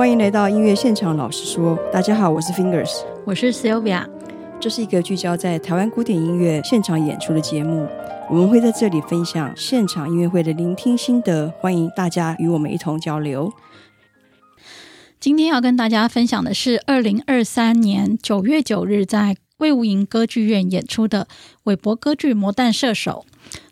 欢迎来到音乐现场，老实说，大家好，我是 Fingers，我是 Sylvia，这是一个聚焦在台湾古典音乐现场演出的节目，我们会在这里分享现场音乐会的聆听心得，欢迎大家与我们一同交流。今天要跟大家分享的是二零二三年九月九日在魏无营歌剧院演出的韦伯歌剧《魔弹射手》，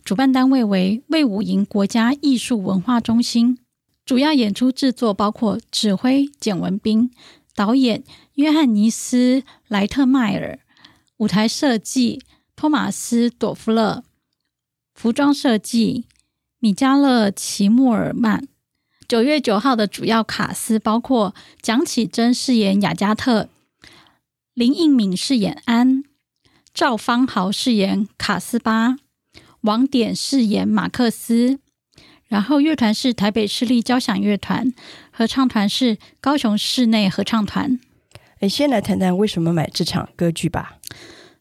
主办单位为魏武营国家艺术文化中心。主要演出制作包括指挥简文彬、导演约翰尼斯莱特迈尔、舞台设计托马斯朵夫勒、服装设计米迦勒齐默尔曼。九月九号的主要卡司包括蒋启珍饰演雅加特，林应敏饰演安，赵方豪饰演卡斯巴，王典饰演马克思。然后乐团是台北市立交响乐团，合唱团是高雄室内合唱团。哎，先来谈谈为什么买这场歌剧吧。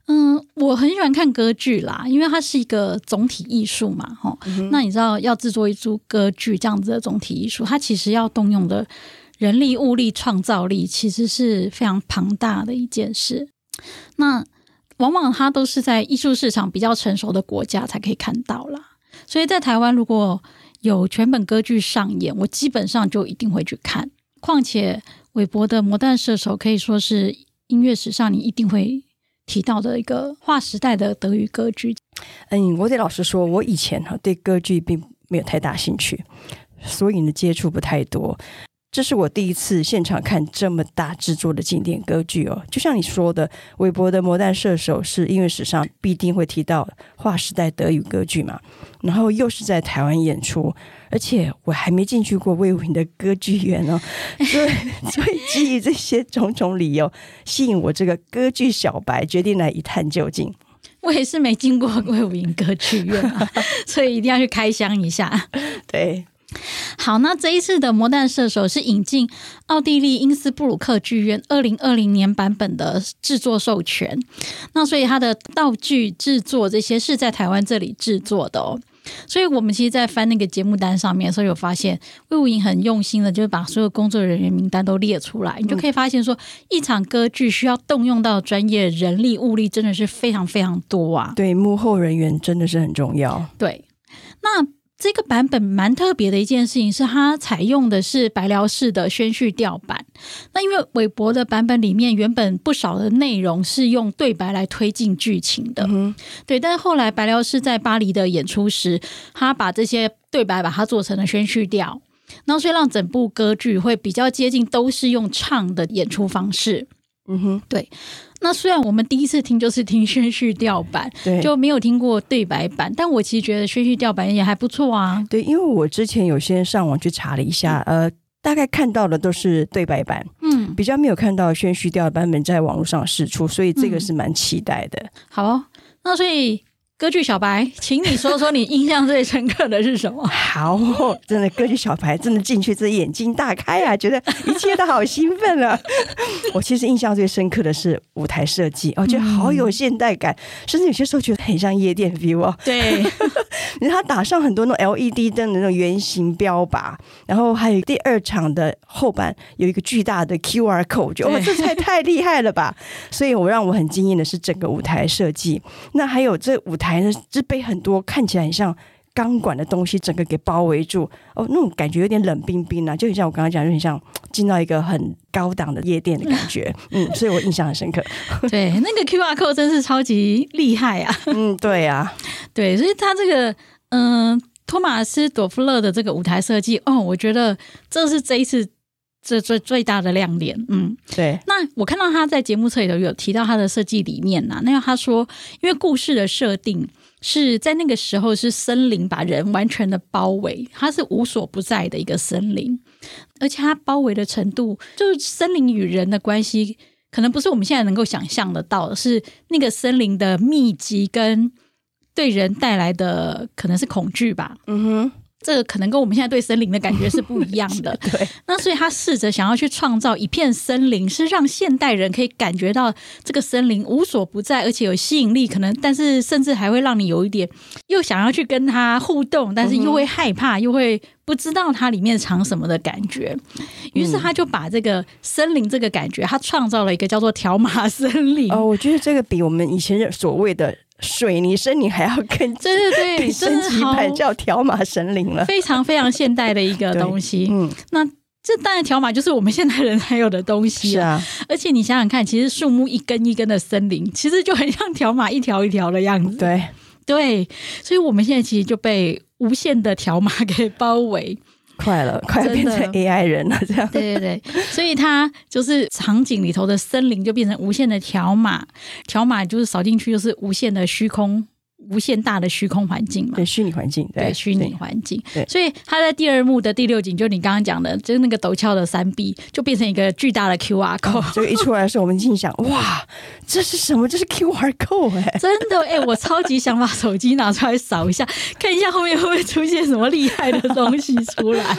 嗯，我很喜欢看歌剧啦，因为它是一个总体艺术嘛，哈、嗯。那你知道，要制作一出歌剧这样子的总体艺术，它其实要动用的人力、物力、创造力，其实是非常庞大的一件事。那往往它都是在艺术市场比较成熟的国家才可以看到啦。所以在台湾，如果有全本歌剧上演，我基本上就一定会去看。况且，韦伯的《魔弹射手》可以说是音乐史上你一定会。提到的一个划时代的德语歌剧。嗯，我得老实说，我以前哈对歌剧并没有太大兴趣，所以呢接触不太多。这是我第一次现场看这么大制作的经典歌剧哦。就像你说的，韦伯的《魔弹射手》是音乐史上必定会提到划时代德语歌剧嘛，然后又是在台湾演出。而且我还没进去过魏武营的歌剧院哦，所以 所以基于这些种种理由，吸引我这个歌剧小白决定来一探究竟。我也是没进过魏武营歌剧院啊，所以一定要去开箱一下。对，好，那这一次的《魔弹射手》是引进奥地利因斯布鲁克剧院二零二零年版本的制作授权，那所以它的道具制作这些是在台湾这里制作的哦。所以，我们其实，在翻那个节目单上面的时候，有发现魏武营很用心的，就是把所有工作人员名单都列出来，你就可以发现说，一场歌剧需要动用到专业人力物力，真的是非常非常多啊。对，幕后人员真的是很重要。对，那。这个版本蛮特别的一件事情是，它采用的是白辽士的宣叙调版。那因为韦伯的版本里面原本不少的内容是用对白来推进剧情的，嗯、对。但是后来白辽士在巴黎的演出时，他把这些对白把它做成了宣叙调，那所以让整部歌剧会比较接近都是用唱的演出方式。嗯哼，对。那虽然我们第一次听就是听宣叙调版，对，就没有听过对白版，但我其实觉得宣叙调版也还不错啊。对，因为我之前有先上网去查了一下，嗯、呃，大概看到的都是对白版，嗯，比较没有看到宣叙调版本在网络上释出，所以这个是蛮期待的。嗯、好、哦，那所以。歌剧小白，请你说说你印象最深刻的是什么？好，真的歌剧小白真的进去这眼睛大开啊，觉得一切都好兴奋啊！我其实印象最深刻的是舞台设计，我觉得好有现代感，嗯、甚至有些时候觉得很像夜店 view 哦。对，然后他打上很多那种 LED 灯的那种圆形标靶，然后还有第二场的后半有一个巨大的 QR code，觉得哇，这太太厉害了吧！所以我让我很惊艳的是整个舞台设计，那还有这舞台。台呢，是被很多看起来很像钢管的东西整个给包围住哦，那种感觉有点冷冰冰啊，就很像我刚刚讲，有点像进到一个很高档的夜店的感觉，嗯，所以我印象很深刻。对，那个 QR code 真是超级厉害啊！嗯，对啊，对，所以他这个嗯、呃，托马斯朵夫勒的这个舞台设计，哦，我觉得这是这一次这最最大的亮点。嗯，对。那我看到他在节目册里头有提到他的设计理念呐、啊，那他说，因为故事的设定是在那个时候是森林把人完全的包围，它是无所不在的一个森林，而且它包围的程度，就是森林与人的关系，可能不是我们现在能够想象得到的，是那个森林的密集跟对人带来的可能是恐惧吧。嗯哼。这个可能跟我们现在对森林的感觉是不一样的。对，那所以他试着想要去创造一片森林，是让现代人可以感觉到这个森林无所不在，而且有吸引力。可能，但是甚至还会让你有一点又想要去跟他互动，但是又会害怕，又会不知道它里面藏什么的感觉。于是他就把这个森林这个感觉，他创造了一个叫做条码森林。哦，我觉得这个比我们以前所谓的。水泥森林还要更对对对，更 升级版叫条码神林了，非常非常现代的一个东西。嗯，那这当然条码就是我们现代人才有的东西是啊。而且你想想看，其实树木一根一根的森林，其实就很像条码一条一条的样子。对对，所以我们现在其实就被无限的条码给包围。快了，快要变成 AI 人了，这样。对对对，所以它就是场景里头的森林就变成无限的条码，条码就是扫进去就是无限的虚空。无限大的虚空环境嘛，对虚拟环境，对虚拟环境。对，所以他在第二幕的第六景，就你刚刚讲的，就是那个陡峭的山壁，就变成一个巨大的 QR code。这个一出来的时候，我们心想：哇，这是什么？这是 QR code 哎、欸！真的哎、欸，我超级想把手机拿出来扫一下，看一下后面会不会出现什么厉害的东西出来。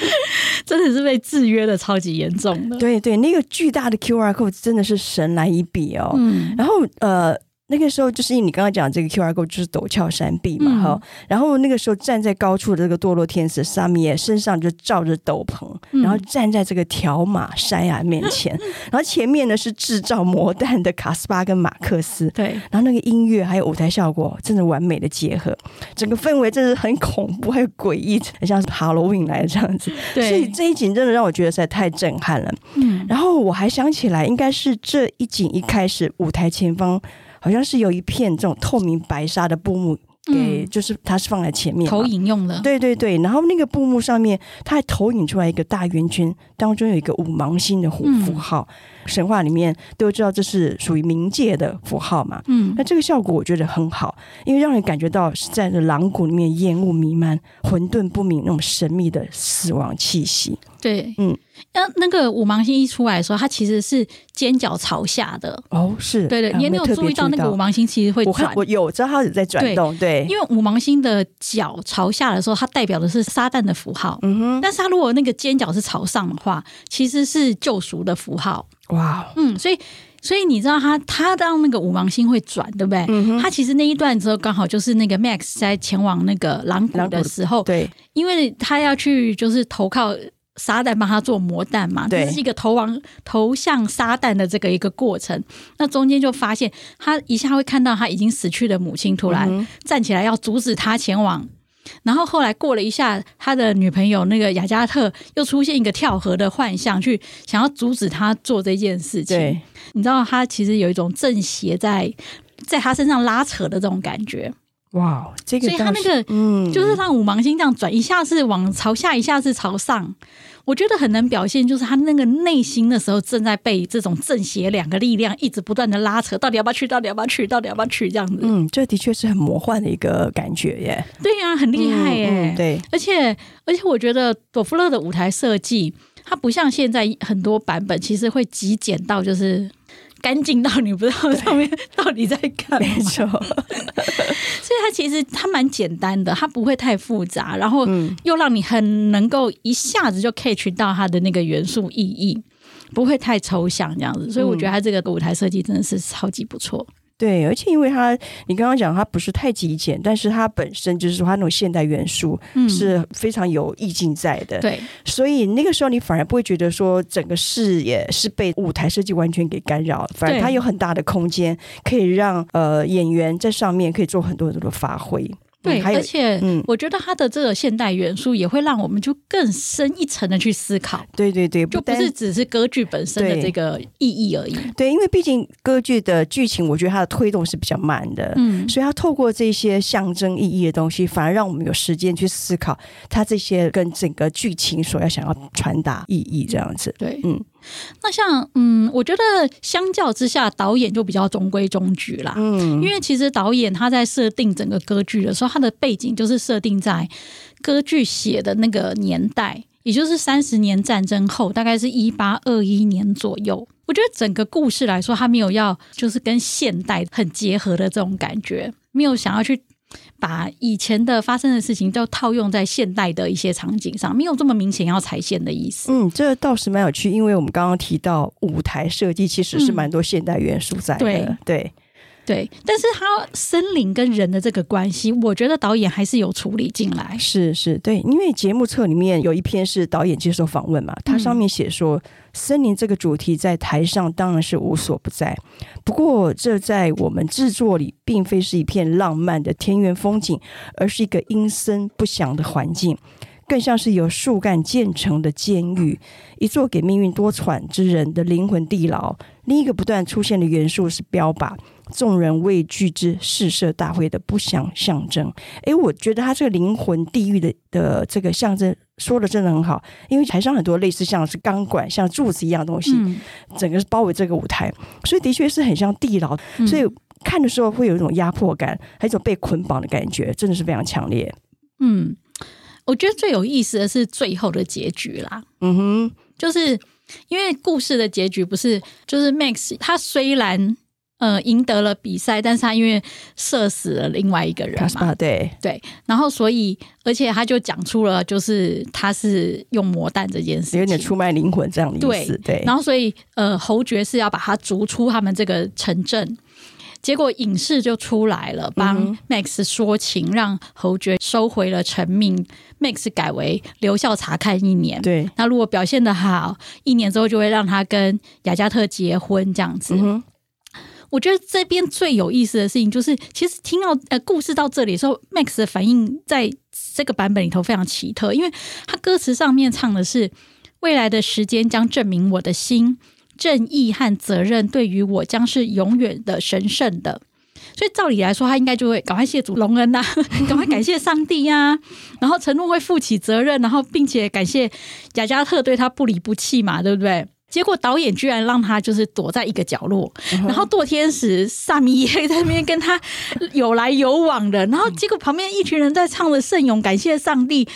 真的是被制约的超级严重的。对对，那个巨大的 QR code 真的是神来一笔哦。嗯，然后呃。那个时候就是因为你刚刚讲这个 QR code 就是陡峭山壁嘛，哈、嗯，然后那个时候站在高处的这个堕落天使萨米耶身上就罩着斗篷，嗯、然后站在这个条马山崖面前，嗯、然后前面呢是制造魔弹的卡斯巴跟马克思，对，然后那个音乐还有舞台效果真的完美的结合，整个氛围真的很恐怖，还有诡异，很像是 Halloween 来的这样子，对，所以这一景真的让我觉得实在太震撼了，嗯，然后我还想起来，应该是这一景一开始舞台前方。好像是有一片这种透明白纱的布幕，给就是它是放在前面投影用的，对对对。然后那个布幕上面，它还投影出来一个大圆圈，当中有一个五芒星的符符号。神话里面都知道这是属于冥界的符号嘛，嗯，那这个效果我觉得很好，因为让人感觉到是在这狼谷里面烟雾弥漫、混沌不明那种神秘的死亡气息。对，嗯。那那个五芒星一出来的时候，它其实是尖角朝下的。哦，是。对对，你有没有注意到那个五芒星其实会转？我有知道它有在转动，对，因为五芒星的角朝下的时候，它代表的是撒旦的符号，嗯哼，但是它如果那个尖角是朝上的话，其实是救赎的符号，哇，嗯，所以所以你知道他他当那个五芒星会转，对不对？嗯哼，它其实那一段之后刚好就是那个 Max 在前往那个狼谷的时候，对，因为他要去就是投靠。撒旦帮他做魔弹嘛，这是一个投往投向撒旦的这个一个过程。那中间就发现他一下会看到他已经死去的母亲突然站起来要阻止他前往，然后后来过了一下，他的女朋友那个雅加特又出现一个跳河的幻象，去想要阻止他做这件事情。对，你知道他其实有一种正邪在在他身上拉扯的这种感觉。哇，这个所以他那个嗯，就是让五芒星这样转，一下是往朝下，一下是朝上。我觉得很能表现，就是他那个内心的时候正在被这种正邪两个力量一直不断的拉扯，到底要不要去？到底要不要去？到底要不要去？这样子，嗯，这的确是很魔幻的一个感觉耶。对呀、啊，很厉害耶。嗯嗯、对，而且而且我觉得朵夫勒的舞台设计，它不像现在很多版本，其实会极简到就是。干净到你不知道上面到底在干嘛，没错。所以它其实它蛮简单的，它不会太复杂，然后又让你很能够一下子就 catch 到它的那个元素意义，不会太抽象这样子。所以我觉得它这个舞台设计真的是超级不错。对，而且因为它，你刚刚讲它不是太极简，但是它本身就是说它那种现代元素是非常有意境在的。对、嗯，所以那个时候你反而不会觉得说整个视野是被舞台设计完全给干扰，反而它有很大的空间可以让呃演员在上面可以做很多很多的发挥。对，而且，嗯，我觉得它的这个现代元素也会让我们就更深一层的去思考。对对对，就不是只是歌剧本身的这个意义而已。对，对，因为毕竟歌剧的剧情，我觉得它的推动是比较慢的，嗯，所以它透过这些象征意义的东西，反而让我们有时间去思考它这些跟整个剧情所要想要传达意义这样子。对，嗯。那像嗯，我觉得相较之下，导演就比较中规中矩啦。嗯，因为其实导演他在设定整个歌剧的时候，他的背景就是设定在歌剧写的那个年代，也就是三十年战争后，大概是一八二一年左右。我觉得整个故事来说，他没有要就是跟现代很结合的这种感觉，没有想要去。把以前的发生的事情都套用在现代的一些场景上，没有这么明显要踩线的意思。嗯，这倒是蛮有趣，因为我们刚刚提到舞台设计其实是蛮多现代元素在的，对、嗯、对。对，对但是他森林跟人的这个关系，我觉得导演还是有处理进来。是是，对，因为节目册里面有一篇是导演接受访问嘛，他上面写说，森林这个主题在台上当然是无所不在，不过这在我们制作里，并非是一片浪漫的田园风景，而是一个阴森不祥的环境。更像是由树干建成的监狱，一座给命运多舛之人的灵魂地牢。另一个不断出现的元素是标靶，众人畏惧之四射大会的不祥象征。诶，我觉得他这个灵魂地狱的的这个象征说的真的很好，因为台上很多类似像是钢管、像柱子一样东西，嗯、整个是包围这个舞台，所以的确是很像地牢。所以看的时候会有一种压迫感，还有一种被捆绑的感觉，真的是非常强烈。嗯。我觉得最有意思的是最后的结局啦。嗯哼，就是因为故事的结局不是，就是 Max 他虽然呃赢得了比赛，但是他因为射死了另外一个人嘛，对对，然后所以而且他就讲出了就是他是用魔弹这件事，有点出卖灵魂这样的意思。对，对，然后所以呃侯爵是要把他逐出他们这个城镇。结果隐士就出来了，帮 Max 说情，让侯爵收回了成命。Max 改为留校查看一年。对，那如果表现的好，一年之后就会让他跟雅加特结婚这样子。嗯、我觉得这边最有意思的事情就是，其实听到呃故事到这里的时候，Max 的反应在这个版本里头非常奇特，因为他歌词上面唱的是“未来的时间将证明我的心”。正义和责任对于我将是永远的神圣的，所以照理来说，他应该就会赶快谢主隆恩呐、啊，赶快感谢上帝呀、然后承诺会负起责任，然后并且感谢雅加特对他不离不弃嘛，对不对？结果导演居然让他就是躲在一个角落，然后堕天使萨米耶在那边跟他有来有往的，然后结果旁边一群人在唱着圣咏，感谢上帝。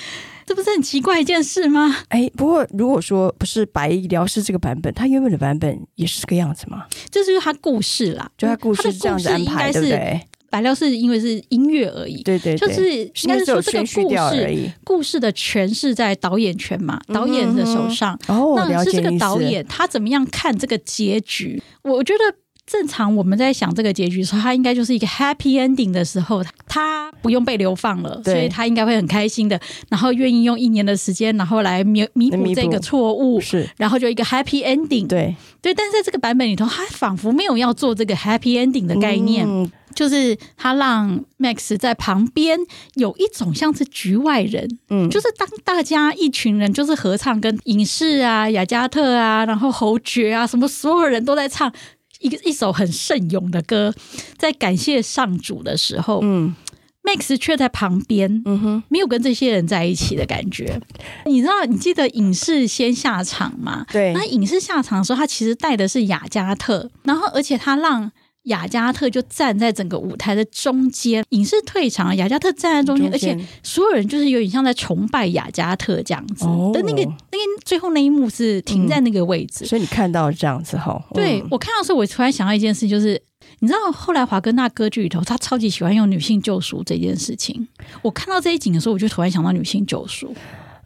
这不是很奇怪一件事吗？哎，不过如果说不是白疗师这个版本，他原本的版本也是这个样子吗？这是他故事啦，就他故事是这样子安排，对不对？白料是因为是音乐而已，对对，就是应该是说这个故事故事的诠释在导演权嘛，导演的手上。哦，那是这个导演他怎么样看这个结局？我觉得。正常我们在想这个结局的时候，他应该就是一个 happy ending 的时候，他不用被流放了，所以他应该会很开心的，然后愿意用一年的时间，然后来弥弥补这个错误，是，然后就一个 happy ending，对对。但是在这个版本里头，他仿佛没有要做这个 happy ending 的概念，嗯、就是他让 Max 在旁边有一种像是局外人，嗯，就是当大家一群人就是合唱，跟影视啊、雅加特啊，然后侯爵啊，什么所有人都在唱。一个一首很圣咏的歌，在感谢上主的时候，嗯，Max 却在旁边，嗯哼，没有跟这些人在一起的感觉。你知道，你记得影视先下场吗？对，那影视下场的时候，他其实带的是雅加特，然后而且他让。雅加特就站在整个舞台的中间，影视退场，雅加特站在中间，而且所有人就是有点像在崇拜雅加特这样子。哦、的那个那个最后那一幕是停在那个位置，嗯、所以你看到这样子哈。对、嗯、我看到的时候，我突然想到一件事，就是你知道后来华格纳歌剧里头，他超级喜欢用女性救赎这件事情。我看到这一景的时候，我就突然想到女性救赎。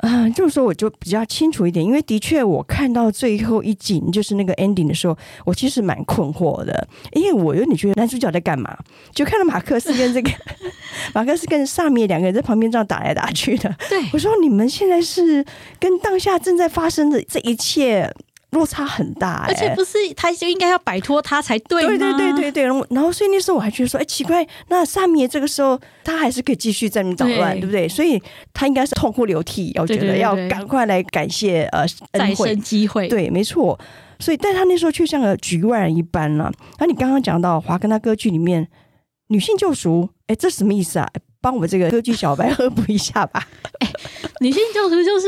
啊，这么说我就比较清楚一点，因为的确我看到最后一景就是那个 ending 的时候，我其实蛮困惑的，因为我有点觉得男主角在干嘛？就看到马克思跟这个 马克思跟萨米两个人在旁边这样打来打去的。对，我说你们现在是跟当下正在发生的这一切。落差很大、欸，而且不是他就应该要摆脱他才对？对对对对对，然后所以那时候我还觉得说，哎、欸，奇怪，那萨米这个时候他还是可以继续在那捣乱，对，对不对？所以他应该是痛哭流涕，我觉得要赶快来感谢呃再生机会，对，没错。所以，但他那时候却像个局外人一般了。那你刚刚讲到华格纳歌剧里面女性救赎，哎，这什么意思啊？帮我们这个歌剧小白科普一下吧。哎，女性救赎就是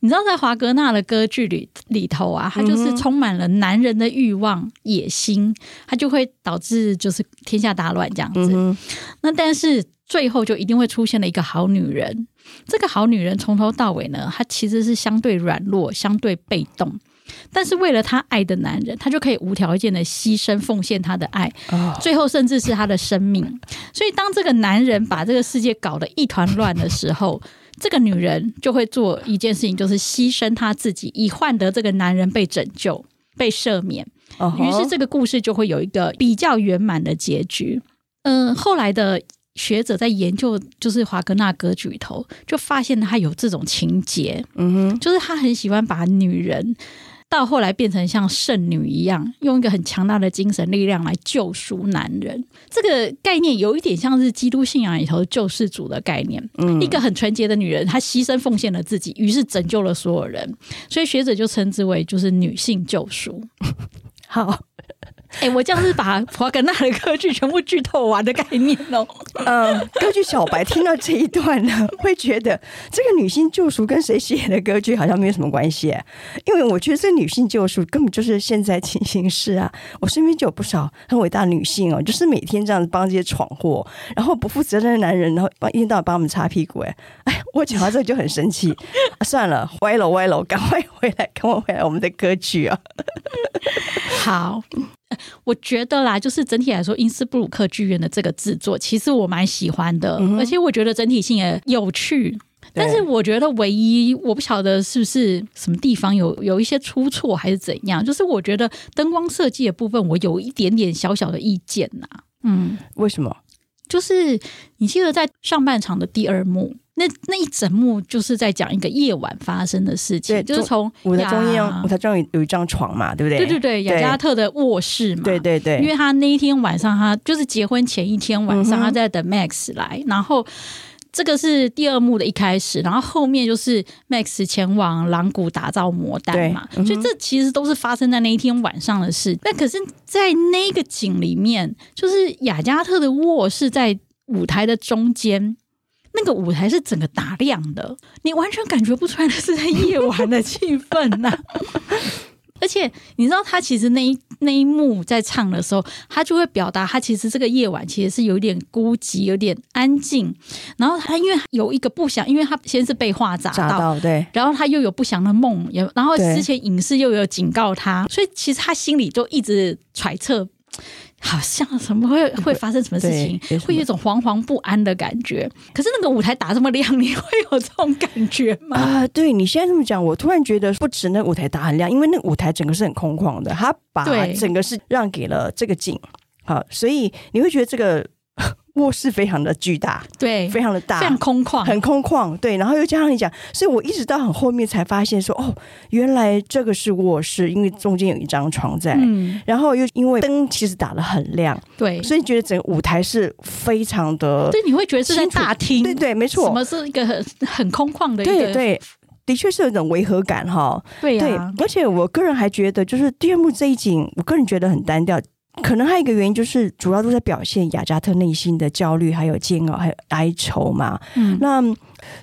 你知道，在华格纳的歌剧里里头啊，它就是充满了男人的欲望、野心，它就会导致就是天下大乱这样子。嗯、那但是最后就一定会出现了一个好女人。这个好女人从头到尾呢，她其实是相对软弱、相对被动。但是为了他爱的男人，他就可以无条件的牺牲奉献他的爱，最后甚至是他的生命。所以当这个男人把这个世界搞得一团乱的时候，这个女人就会做一件事情，就是牺牲她自己，以换得这个男人被拯救、被赦免。于是这个故事就会有一个比较圆满的结局。嗯、呃，后来的。学者在研究，就是华格纳歌剧里头，就发现他有这种情节，嗯哼，就是他很喜欢把女人到后来变成像圣女一样，用一个很强大的精神力量来救赎男人。这个概念有一点像是基督信仰里头救世主的概念，嗯，一个很纯洁的女人，她牺牲奉献了自己，于是拯救了所有人，所以学者就称之为就是女性救赎。好。哎、欸，我这样是把华格纳的歌剧全部剧透完的概念哦。嗯，歌剧小白听到这一段呢，会觉得这个女性救赎跟谁写的歌剧好像没有什么关系。因为我觉得这女性救赎根本就是现在进行式啊。我身边就有不少很伟大的女性哦，就是每天这样子帮这些闯祸，然后不负责任的男人，然后帮一天到晚帮我们擦屁股。哎，哎，我讲到这个就很生气。啊、算了，歪了歪了，赶快回来，赶快回来，我们的歌剧啊。好。我觉得啦，就是整体来说，因斯布鲁克剧院的这个制作，其实我蛮喜欢的，嗯、而且我觉得整体性也有趣。但是我觉得唯一我不晓得是不是什么地方有有一些出错还是怎样，就是我觉得灯光设计的部分，我有一点点小小的意见呐。嗯，为什么？就是你记得在上半场的第二幕。那那一整幕就是在讲一个夜晚发生的事情，就是从舞台中央，舞台中有有一张床嘛，对不对？对对对，雅加特的卧室嘛，对对对。因为他那一天晚上，他就是结婚前一天晚上，他在等 Max 来，嗯、然后这个是第二幕的一开始，然后后面就是 Max 前往狼谷打造魔弹嘛，嗯、所以这其实都是发生在那一天晚上的事。那可是，在那个景里面，就是雅加特的卧室在舞台的中间。那个舞台是整个打亮的，你完全感觉不出来那是在夜晚的气氛呐、啊。而且你知道，他其实那一那一幕在唱的时候，他就会表达他其实这个夜晚其实是有点孤寂，有点安静。然后他因为有一个不祥，因为他先是被话砸到，到，对，然后他又有不祥的梦，也然后之前影视又有警告他，所以其实他心里就一直揣测。好像什么会会发生什么事情，会有一种惶惶不安的感觉。可是那个舞台打这么亮，你会有这种感觉吗？啊、呃，对你现在这么讲，我突然觉得不止那舞台打很亮，因为那舞台整个是很空旷的，它把整个是让给了这个景。好，所以你会觉得这个。卧室非常的巨大，对，非常的大，非常空旷，很空旷，对。然后又加上你讲，所以我一直到很后面才发现说，哦，原来这个是卧室，因为中间有一张床在。嗯。然后又因为灯其实打的很亮，对，所以觉得整个舞台是非常的，对，你会觉得是在大厅，对对，没错。什么是一个很很空旷的一个？对对，的确是有一种违和感哈。对呀、啊。而且我个人还觉得，就是第二幕这一景，我个人觉得很单调。可能还有一个原因，就是主要都在表现雅加特内心的焦虑、还有煎熬、还有哀愁嘛。嗯，那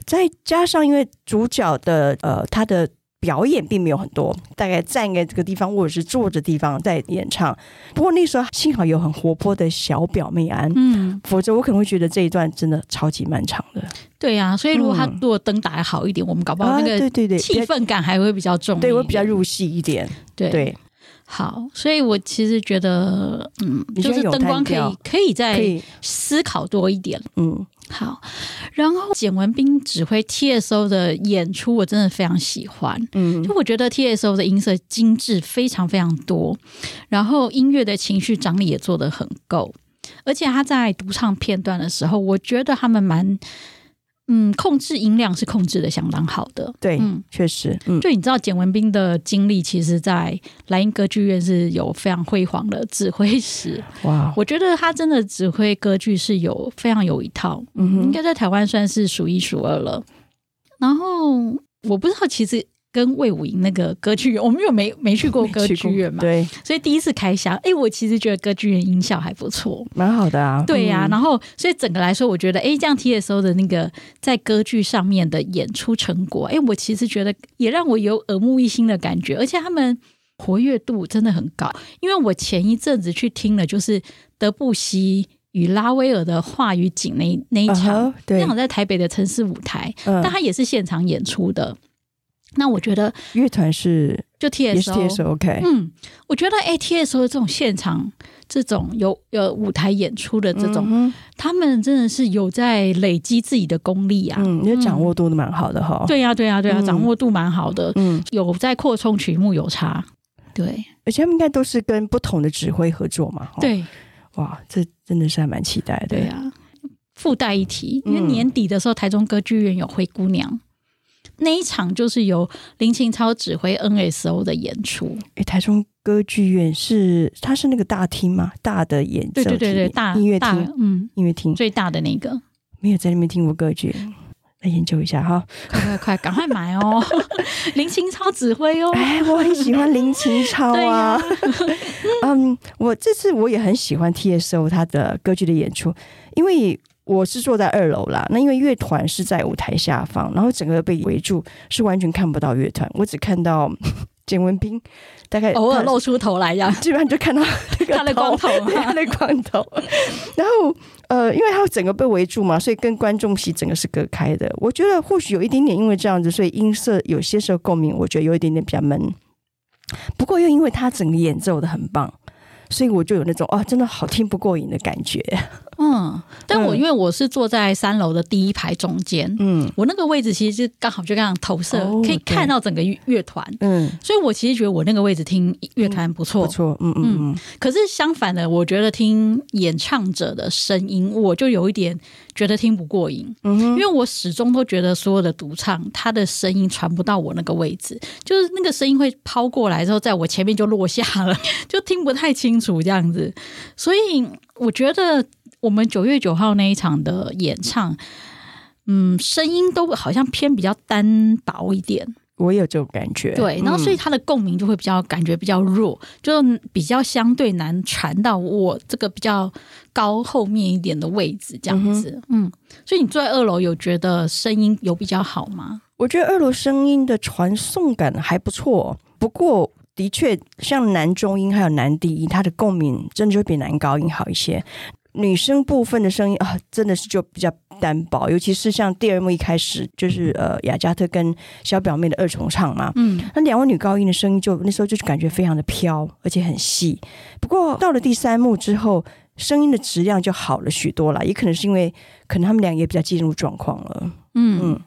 再加上因为主角的呃他的表演并没有很多，大概站在这个地方或者是坐着地方在演唱。不过那时候幸好有很活泼的小表妹安，嗯，否则我可能会觉得这一段真的超级漫长的。对呀、啊，所以如果他如果灯打得好一点，嗯、我们搞不好那个对对对气氛感还会比较重，对，我比较入戏一点。对。对好，所以我其实觉得，嗯，就是灯光可以可以再思考多一点，嗯，好。然后简文斌指挥 TSO 的演出，我真的非常喜欢，嗯，就我觉得 TSO 的音色精致非常非常多，然后音乐的情绪张力也做得很够，而且他在独唱片段的时候，我觉得他们蛮。嗯，控制音量是控制的相当好的。对，嗯，确实。嗯，就你知道简文斌的经历，其实，在莱茵歌剧院是有非常辉煌的指挥史。哇，我觉得他真的指挥歌剧是有非常有一套，嗯，应该在台湾算是数一数二了。然后我不知道，其实。跟魏武营那个歌剧院，我们又没没去过歌剧院嘛，对，所以第一次开箱，哎、欸，我其实觉得歌剧院音效还不错，蛮好的啊，对呀、啊，嗯、然后所以整个来说，我觉得，哎、欸，这样 TSO 的那个在歌剧上面的演出成果，哎、欸，我其实觉得也让我有耳目一新的感觉，而且他们活跃度真的很高，因为我前一阵子去听了，就是德布西与拉威尔的话与景那那一场，那场、uh 在台北的城市舞台，uh, 但他也是现场演出的。那我觉得乐团是就 TSO，也是 TSO，OK。嗯，我觉得 A T S O 的这种现场，这种有有舞台演出的这种，嗯、他们真的是有在累积自己的功力啊，嗯，因为掌握度都蛮好的哈、嗯。对呀，对呀，对呀，掌握度蛮好的，嗯，有在扩充曲目有差，对，而且他们应该都是跟不同的指挥合作嘛，对，哇，这真的是还蛮期待的，对呀。附带一提，因为年底的时候，台中歌剧院有灰姑娘。那一场就是由林清超指挥 NSO 的演出。哎，台中歌剧院是它是那个大厅吗？大的演奏，对对对对，大音乐厅，嗯，音乐厅最大的那个。没有在那边听过歌剧，来研究一下哈！快快快，赶快买哦！林清超指挥哦，哎，我很喜欢林清超啊。嗯，我这次我也很喜欢 TSO 他的歌剧的演出，因为。我是坐在二楼啦，那因为乐团是在舞台下方，然后整个被围住，是完全看不到乐团，我只看到 简文斌，大概偶尔露出头来呀，基本上就看到 他的光头，他的光头。然后呃，因为他整个被围住嘛，所以跟观众席整个是隔开的。我觉得或许有一点点因为这样子，所以音色有些时候共鸣，我觉得有一点点比较闷。不过又因为他整个演奏的很棒，所以我就有那种哦，真的好听不过瘾的感觉。嗯，但我因为我是坐在三楼的第一排中间，嗯，我那个位置其实是刚好就这样投射，哦，可以看到整个乐团，嗯，所以我其实觉得我那个位置听乐团不错，不错，嗯嗯嗯。可是相反的，我觉得听演唱者的声音，我就有一点觉得听不过瘾，嗯，因为我始终都觉得所有的独唱，他的声音传不到我那个位置，就是那个声音会抛过来之后，在我前面就落下了，就听不太清楚这样子，所以我觉得。我们九月九号那一场的演唱，嗯，声音都好像偏比较单薄一点，我有这种感觉。对，然后所以它的共鸣就会比较感觉比较弱，就比较相对难传到我这个比较高后面一点的位置这样子。嗯，嗯，所以你坐在二楼有觉得声音有比较好吗？我觉得二楼声音的传送感还不错，不过的确像男中音还有男低音，它的共鸣真的就会比男高音好一些。女生部分的声音啊，真的是就比较单薄，尤其是像第二幕一开始就是呃雅加特跟小表妹的二重唱嘛，嗯，那两位女高音的声音就那时候就是感觉非常的飘，而且很细。不过到了第三幕之后，声音的质量就好了许多了，也可能是因为可能他们俩也比较进入状况了。嗯嗯，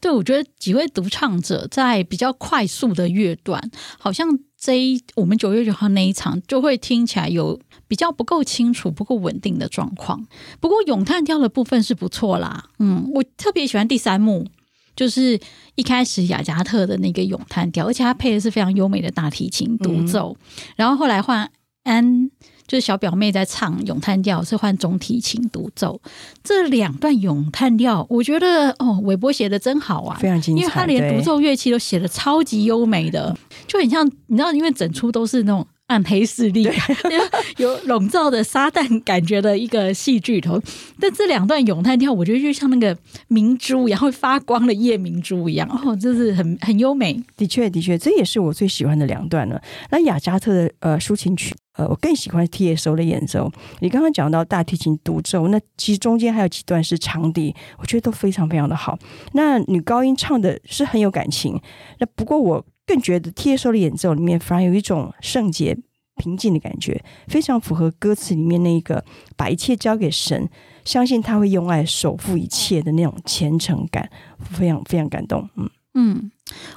对，我觉得几位独唱者在比较快速的乐段，好像这一我们九月九号那一场就会听起来有。比较不够清楚、不够稳定的状况。不过咏叹调的部分是不错啦，嗯，我特别喜欢第三幕，就是一开始雅加特的那个咏叹调，而且它配的是非常优美的大提琴独奏，嗯，然后后来换安，就是小表妹在唱咏叹调，是换中提琴独奏。这两段咏叹调，我觉得哦，韦伯写的真好啊，非常精彩，因为他连独奏乐器都写的超级优美的，就很像你知道，因为整出都是那种。暗黑势力 有笼罩的撒旦感觉的一个戏剧头，但这两段咏叹调，我觉得就像那个明珠一样会发光的夜明珠一样，哦，这是很很优美。的确，的确，这也是我最喜欢的两段了。那雅加特的呃抒情曲，呃，我更喜欢 TSO 的演奏。你刚刚讲到大提琴独奏，那其实中间还有几段是长笛，我觉得都非常非常的好。那女高音唱的是很有感情。那不过我。更觉得 TSO 的演奏里面反而有一种圣洁平静的感觉，非常符合歌词里面那一个把一切交给神，相信他会用爱守护一切的那种虔诚感，非常非常感动。嗯嗯，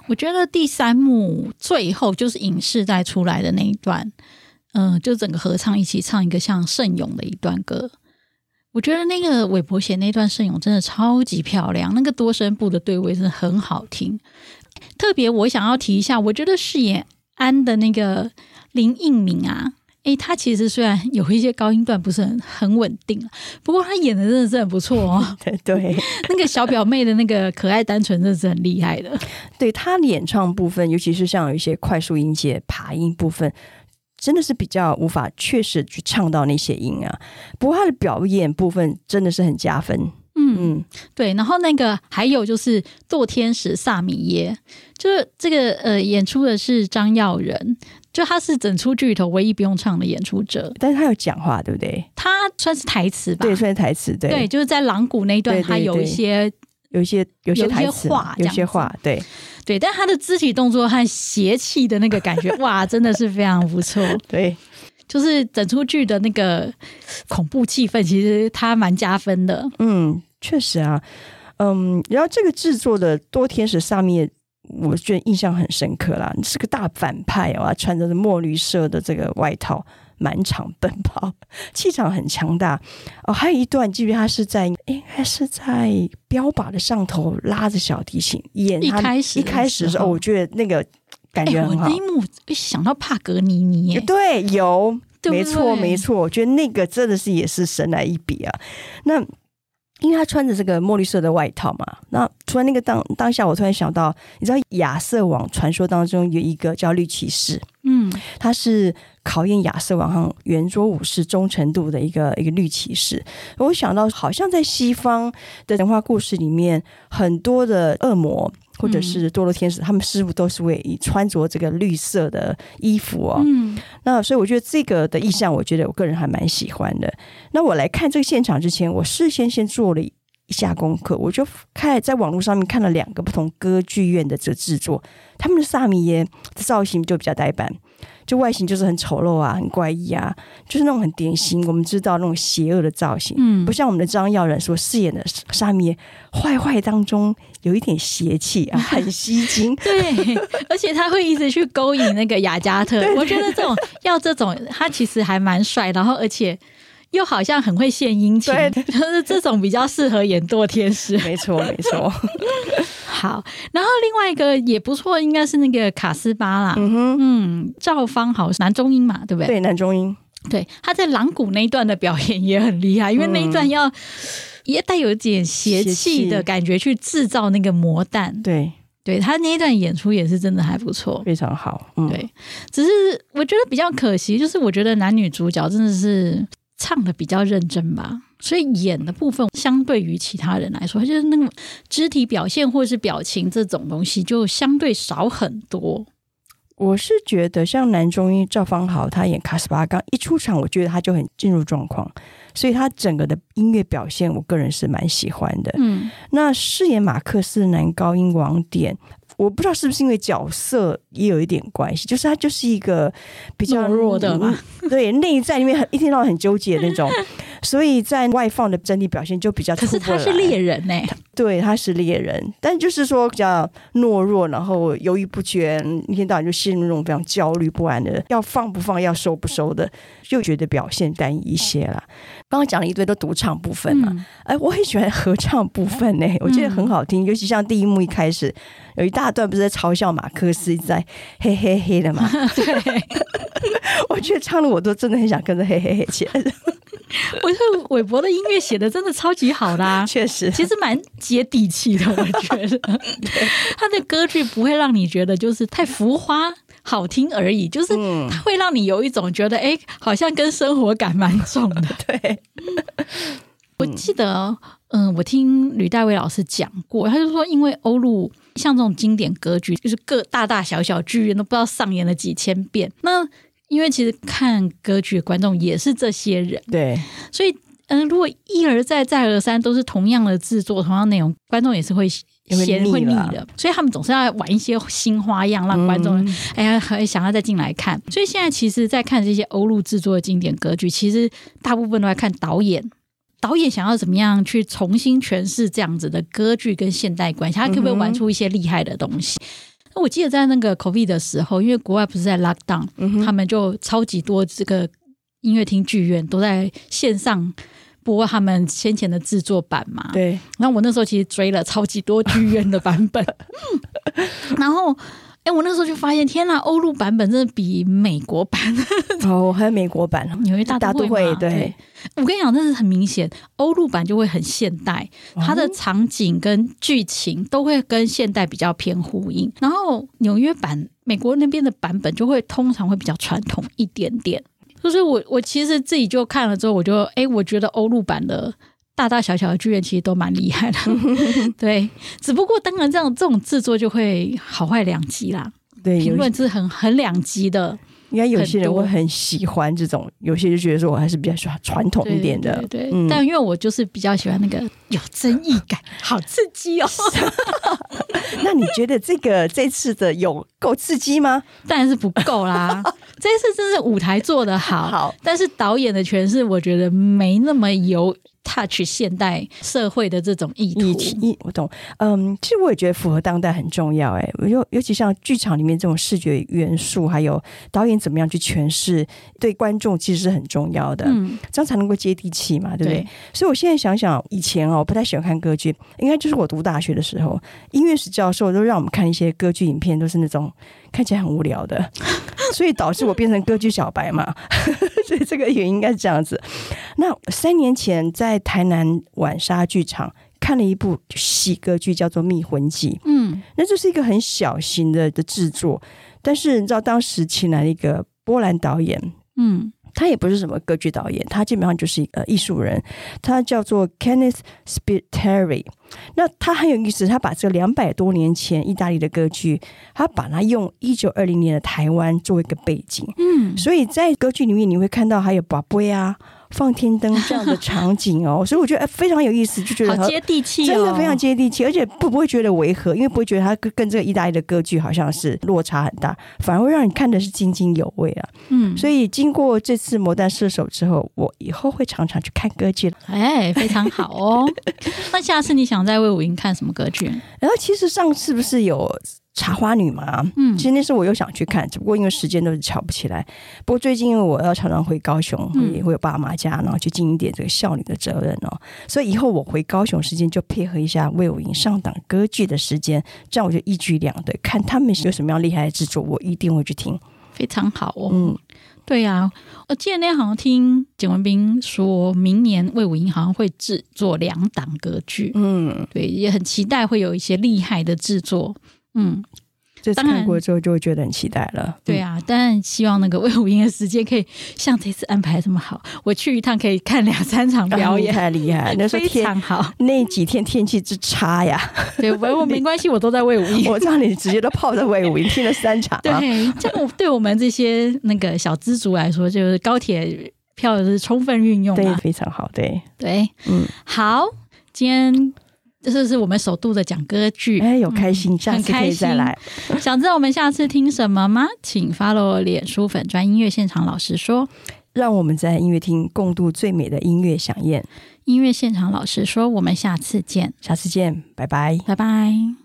我觉得第三幕最后就是影视带出来的那一段，嗯、就整个合唱一起唱一个像圣咏的一段歌。我觉得那个韦伯贤那段圣咏真的超级漂亮，那个多声部的对位真的很好听。特别我想要提一下，我觉得饰演安的那个林应明啊，诶，他其实虽然有一些高音段不是很很稳定，不过他演的真的是很不错哦。对 对，那个小表妹的那个可爱单纯，真的是很厉害的。对，他演唱部分，尤其是像有一些快速音阶、爬音部分，真的是比较无法确实去唱到那些音啊。不过他的表演部分真的是很加分。嗯。嗯，对，然后那个还有就是堕天使萨米耶，就是这个呃演出的是张耀仁，就他是整出剧里头唯一不用唱的演出者，但是他有讲话，对不对？他算是台词吧，对，算是台词，对，对，就是在狼谷那一段，他有一些有一些有些台词，有些话，对。对，但他的肢体动作和邪气的那个感觉，哇，真的是非常不错。对，就是整出剧的那个恐怖气氛，其实他蛮加分的。嗯，确实啊，嗯，然后这个制作的多天使萨米，我觉得印象很深刻啦，是个大反派哦，穿着墨绿色的这个外套。满场奔跑，气场很强大哦。还有一段，记得他是在应该是在标靶的上头拉着小提琴演他。一开始一开始的时候，我觉得那个感觉很好。欸、我那一幕想到帕格尼尼，对，有，对对没错，没错。我觉得那个真的是也是神来一笔啊。那因为他穿着这个墨绿色的外套嘛，那突然那个当当下，我突然想到，你知道亚瑟王传说当中有一个叫绿骑士，嗯，他是。考验亚瑟王和圆桌武士忠诚度的一个一个绿骑士，我想到好像在西方的神话故事里面，很多的恶魔或者是堕落天使，嗯、他们师傅都是会穿着这个绿色的衣服哦。嗯，那所以我觉得这个的意象，我觉得我个人还蛮喜欢的。那我来看这个现场之前，我事先先做了一下功课，我就看在网络上面看了两个不同歌剧院的这制作，他们的萨米耶的造型就比较呆板。就外形就是很丑陋啊，很怪异啊，就是那种很典型，我们知道那种邪恶的造型，嗯，不像我们的张耀仁所饰演的萨米耶，坏坏当中有一点邪气啊，很吸睛，对，而且他会一直去勾引那个雅加特，我觉得这种要这种他其实还蛮帅，然后而且又好像很会献殷勤，对，就是这种比较适合演堕天使，没错，没错。好，然后另外一个也不错，应该是那个卡斯巴啦。嗯哼，嗯，赵方好男中音嘛，对不对？对，男中音。对，他在狼谷那一段的表演也很厉害，因为那一段要、嗯、也带有一点邪气的感觉去制造那个魔弹。对，对他那一段演出也是真的还不错，非常好。嗯、对，只是我觉得比较可惜，就是我觉得男女主角真的是唱的比较认真吧。所以演的部分，相对于其他人来说，就是那个肢体表现或是表情这种东西，就相对少很多。我是觉得，像男中音赵方豪，他演卡斯巴刚一出场，我觉得他就很进入状况，所以他整个的音乐表现，我个人是蛮喜欢的。嗯，那饰演马克思的男高音王典。我不知道是不是因为角色也有一点关系，就是他就是一个比较弱的嘛，对，内在里面很一天到晚很纠结的那种，所以在外放的整体表现就比较。可是他是猎人呢？对，他是猎人，但就是说比较懦弱，然后犹豫不决，一天到晚就陷入那种非常焦虑不安的，要放不放，要收不收的，就觉得表现单一一些了。刚刚讲了一堆都独唱部分嘛，哎、嗯，我很喜欢合唱部分呢，我觉得很好听，嗯、尤其像第一幕一开始。有一大段不是在嘲笑马克思在嘿嘿嘿的嘛？对，我觉得唱的我都真的很想跟着嘿嘿嘿起来。我韦伯的音乐写的真的超级好啦，确实，其实蛮接地气的。我觉得 他的歌剧不会让你觉得就是太浮夸好听而已，就是他会让你有一种觉得哎，好像跟生活感蛮重的。对，我记得。嗯，我听吕大卫老师讲过，他就说，因为欧陆像这种经典歌剧，就是各大大小小剧院都不知道上演了几千遍。那因为其实看歌剧的观众也是这些人，对，所以嗯，如果一而再再而三都是同样的制作、同样内容，观众也是会嫌会腻的。所以他们总是要玩一些新花样，让观众、嗯、哎呀还想要再进来看。所以现在其实，在看这些欧陆制作的经典歌剧，其实大部分都在看导演。导演想要怎么样去重新诠释这样子的歌剧跟现代关系？他可不可以玩出一些厉害的东西？嗯、我记得在那个 COVID 的时候，因为国外不是在 lockdown，、嗯、他们就超级多这个音乐厅剧院都在线上播他们先前的制作版嘛。对。然后我那时候其实追了超级多剧院的版本，然后。哎，我那时候就发现，天呐，欧陆版本真的比美国版哦，还有美国版 纽约大都会，会对，对，我跟你讲，真是很明显，欧陆版就会很现代，它的场景跟剧情都会跟现代比较偏呼应。然后纽约版、美国那边的版本就会通常会比较传统一点点。就是我，我其实自己就看了之后，我就哎，我觉得欧陆版的。大大小小的剧院其实都蛮厉害的，对。只不过当然，这样这种制作就会好坏两极啦。对，评论是很很两极的。应该有些人会很喜欢这种，有些就觉得说我还是比较喜欢传统一点的。对，对，对，对、嗯，但因为我就是比较喜欢那个有争议感，好刺激哦。那你觉得这个这次的有够刺激吗？当然是不够啦。这次真是舞台做的好，好，但是导演的诠释我觉得没那么有。Touch 现代社会的这种意图，我懂。嗯，其实我也觉得符合当代很重要。哎，尤尤其像剧场里面这种视觉元素，还有导演怎么样去诠释，对观众其实是很重要的。嗯，这样才能够接地气嘛，对不对？对。所以我现在想想，以前哦，我不太喜欢看歌剧，应该就是我读大学的时候，音乐史教授都让我们看一些歌剧影片，都是那种看起来很无聊的，所以导致我变成歌剧小白嘛。所以这个原因应该是这样子。那三年前在台南晚沙剧场看了一部喜歌剧，叫做《密魂记》。嗯，那就是一个很小型的的制作，但是你知道当时请来了一个波兰导演，嗯，他也不是什么歌剧导演，他基本上就是一个艺术人，他叫做 Kenneth Spiteri。那他很有意思，他把这两百多年前意大利的歌剧，他把它用一九二零年的台湾作为一个背景，嗯，所以在歌剧里面你会看到还有宝贝啊。放天灯这样的场景哦，所以我觉得非常有意思，就觉得好接地气，真的非常接地气，而且不不会觉得违和，因为不会觉得它跟跟这个意大利的歌剧好像是落差很大，反而会让你看的是津津有味啊。嗯，所以经过这次魔弹射手之后，我以后会常常去看歌剧了。哎，非常好哦。那下次你想在魏武营看什么歌剧？然后其实上次不是有。茶花女嘛，嗯，其实那时候我又想去看，只不过因为时间都是巧不起来。不过最近因为我要常常回高雄，也会有爸妈家，然后去尽一点这个孝女的责任哦。所以以后我回高雄时间就配合一下魏武营上档歌剧的时间，这样我就一举两得，看他们有什么样厉害的制作，我一定会去听。非常好哦，嗯，对呀、啊，我记得那天好像听简文斌说，明年魏武营好像会制作两档歌剧，嗯，对，也很期待会有一些厉害的制作。嗯，这次看过之后就会觉得很期待了。对啊，当然希望那个魏武英的时间可以像这次安排这么好，我去一趟可以看两三场表演，太厉害！那时候天好，那几天天气之差呀。对，我我没关系，我都在魏武英。我知道你直接都泡在魏武英 听了三场。对，这样对我们这些那个小资族来说，就是高铁票是充分运用，对，非常好。对对，嗯，好，今天。这是是我们首度的讲歌剧，哎，有开心，下次可以再来。想知道我们下次听什么吗？请 follow 脸书粉专音乐现场老师说，让我们在音乐厅共度最美的音乐飨宴。音乐现场老师说，我们下次见，下次见，拜拜，拜拜。